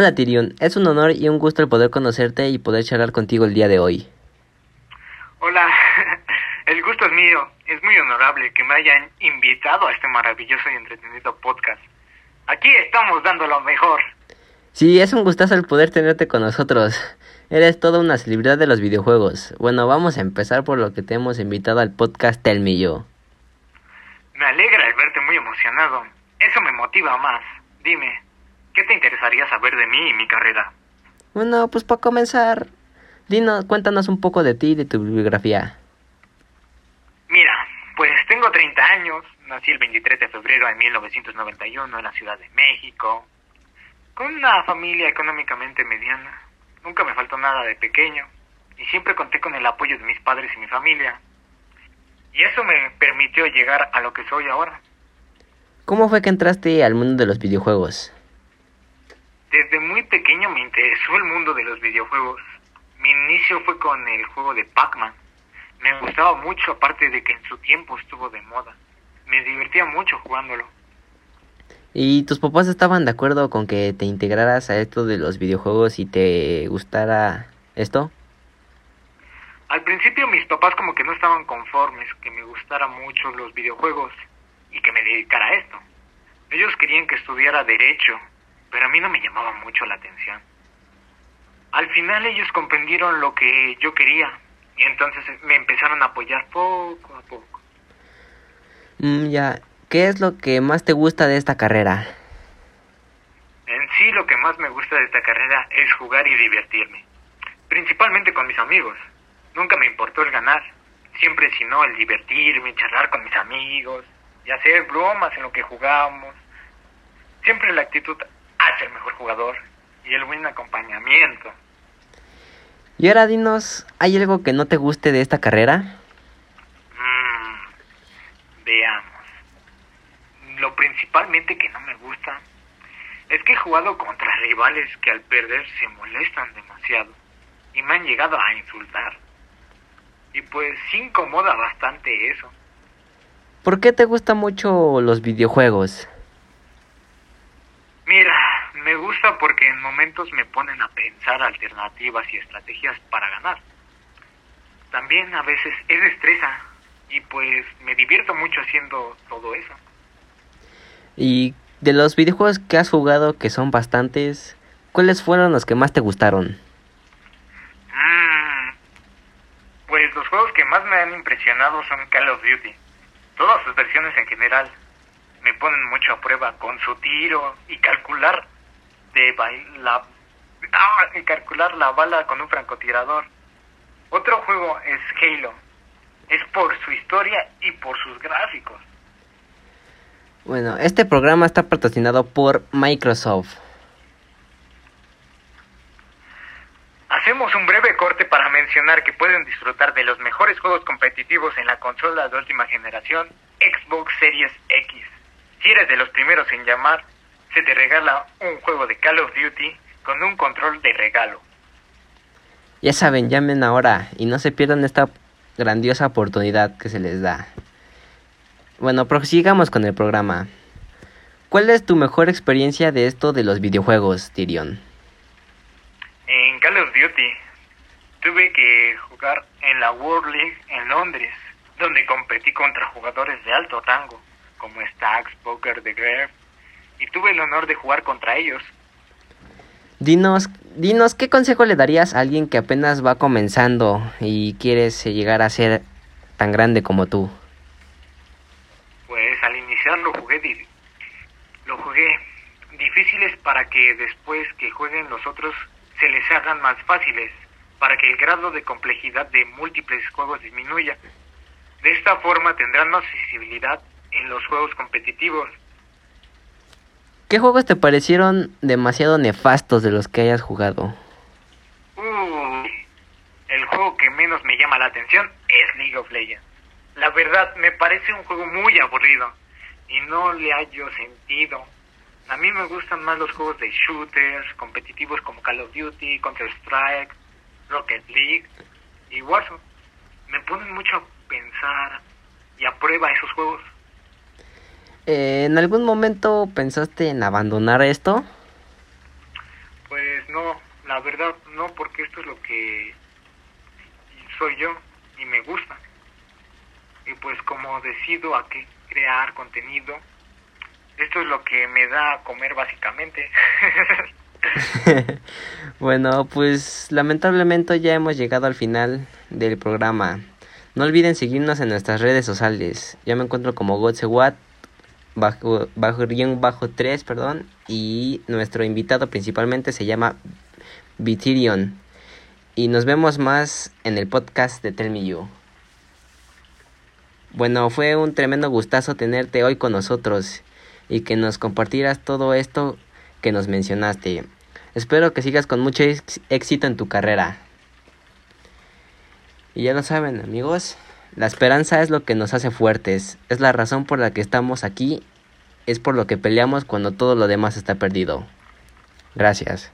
Hola Tyrion, es un honor y un gusto el poder conocerte y poder charlar contigo el día de hoy. Hola, el gusto es mío. Es muy honorable que me hayan invitado a este maravilloso y entretenido podcast. Aquí estamos dando lo mejor. Sí, es un gustazo el poder tenerte con nosotros. Eres toda una celebridad de los videojuegos. Bueno, vamos a empezar por lo que te hemos invitado al podcast Tell Me Yo. Me alegra el verte muy emocionado. Eso me motiva más. Dime, ¿qué te interesaría saber de mí y mi carrera? Bueno, pues para comenzar, dinos, cuéntanos un poco de ti y de tu biografía. Mira, pues tengo 30 años, nací el 23 de febrero de 1991 en la Ciudad de México, con una familia económicamente mediana. Nunca me faltó nada de pequeño y siempre conté con el apoyo de mis padres y mi familia. Y eso me permitió llegar a lo que soy ahora. ¿Cómo fue que entraste al mundo de los videojuegos? Desde muy pequeño me interesó el mundo de los videojuegos. Mi inicio fue con el juego de Pac-Man. Me gustaba mucho, aparte de que en su tiempo estuvo de moda. Me divertía mucho jugándolo. ¿Y tus papás estaban de acuerdo con que te integraras a esto de los videojuegos y te gustara esto? Al principio mis papás como que no estaban conformes que me gustara mucho los videojuegos y que me dedicara a esto. Ellos querían que estudiara derecho, pero a mí no me llamaba mucho la atención. Al final ellos comprendieron lo que yo quería y entonces me empezaron a apoyar poco a poco. Mm, ya, ¿qué es lo que más te gusta de esta carrera? En sí lo que más me gusta de esta carrera es jugar y divertirme, principalmente con mis amigos. Nunca me importó el ganar, siempre sino el divertirme, charlar con mis amigos y hacer bromas en lo que jugamos. Siempre la actitud hace el mejor jugador y el buen acompañamiento. Y ahora dinos, ¿hay algo que no te guste de esta carrera? Mm, veamos. Lo principalmente que no me gusta es que he jugado contra rivales que al perder se molestan demasiado y me han llegado a insultar. Y pues sí incomoda bastante eso. ¿Por qué te gustan mucho los videojuegos? Mira, me gusta porque en momentos me ponen a pensar alternativas y estrategias para ganar. También a veces es destreza y pues me divierto mucho haciendo todo eso. Y de los videojuegos que has jugado, que son bastantes, ¿cuáles fueron los que más te gustaron? Mm, pues los juegos que más me han impresionado son Call of Duty. Todas sus versiones en general me ponen mucho a prueba con su tiro y calcular de la ah, y calcular la bala con un francotirador. Otro juego es Halo. Es por su historia y por sus gráficos. Bueno, este programa está patrocinado por Microsoft. Hacemos un breve corte para mencionar que pueden disfrutar de los mejores juegos competitivos en la consola de última generación Xbox Series X. Si eres de los primeros en llamar, se te regala un juego de Call of Duty con un control de regalo. Ya saben, llamen ahora y no se pierdan esta grandiosa oportunidad que se les da. Bueno, prosigamos con el programa. ¿Cuál es tu mejor experiencia de esto de los videojuegos, Tyrion? En Call of Duty tuve que jugar en la World League en Londres, donde competí contra jugadores de alto rango, como Stax, Poker, The Grave, y tuve el honor de jugar contra ellos. Dinos, dinos, ¿qué consejo le darías a alguien que apenas va comenzando y quieres llegar a ser tan grande como tú? Pues al iniciar lo jugué, lo jugué difíciles para que después que jueguen los otros se les hagan más fáciles, para que el grado de complejidad de múltiples juegos disminuya. De esta forma tendrán más visibilidad en los juegos competitivos. ¿Qué juegos te parecieron demasiado nefastos de los que hayas jugado? Uh, el juego que menos me llama la atención es League of Legends. La verdad, me parece un juego muy aburrido y no le hallo sentido. A mí me gustan más los juegos de shooters, competitivos como Call of Duty, Counter-Strike, Rocket League y Warzone. Me ponen mucho a pensar y a prueba esos juegos. Eh, ¿En algún momento pensaste en abandonar esto? Pues no, la verdad no, porque esto es lo que soy yo y me gusta. Y pues como decido a qué crear contenido, esto es lo que me da a comer básicamente. bueno, pues lamentablemente ya hemos llegado al final del programa. No olviden seguirnos en nuestras redes sociales. Ya me encuentro como GodseWatt bajo, bajo bajo 3, perdón, y nuestro invitado principalmente se llama Bitirion. Y nos vemos más en el podcast de Tell Me You. Bueno, fue un tremendo gustazo tenerte hoy con nosotros y que nos compartieras todo esto que nos mencionaste. Espero que sigas con mucho éxito en tu carrera. Y ya lo saben, amigos, la esperanza es lo que nos hace fuertes, es la razón por la que estamos aquí, es por lo que peleamos cuando todo lo demás está perdido. Gracias.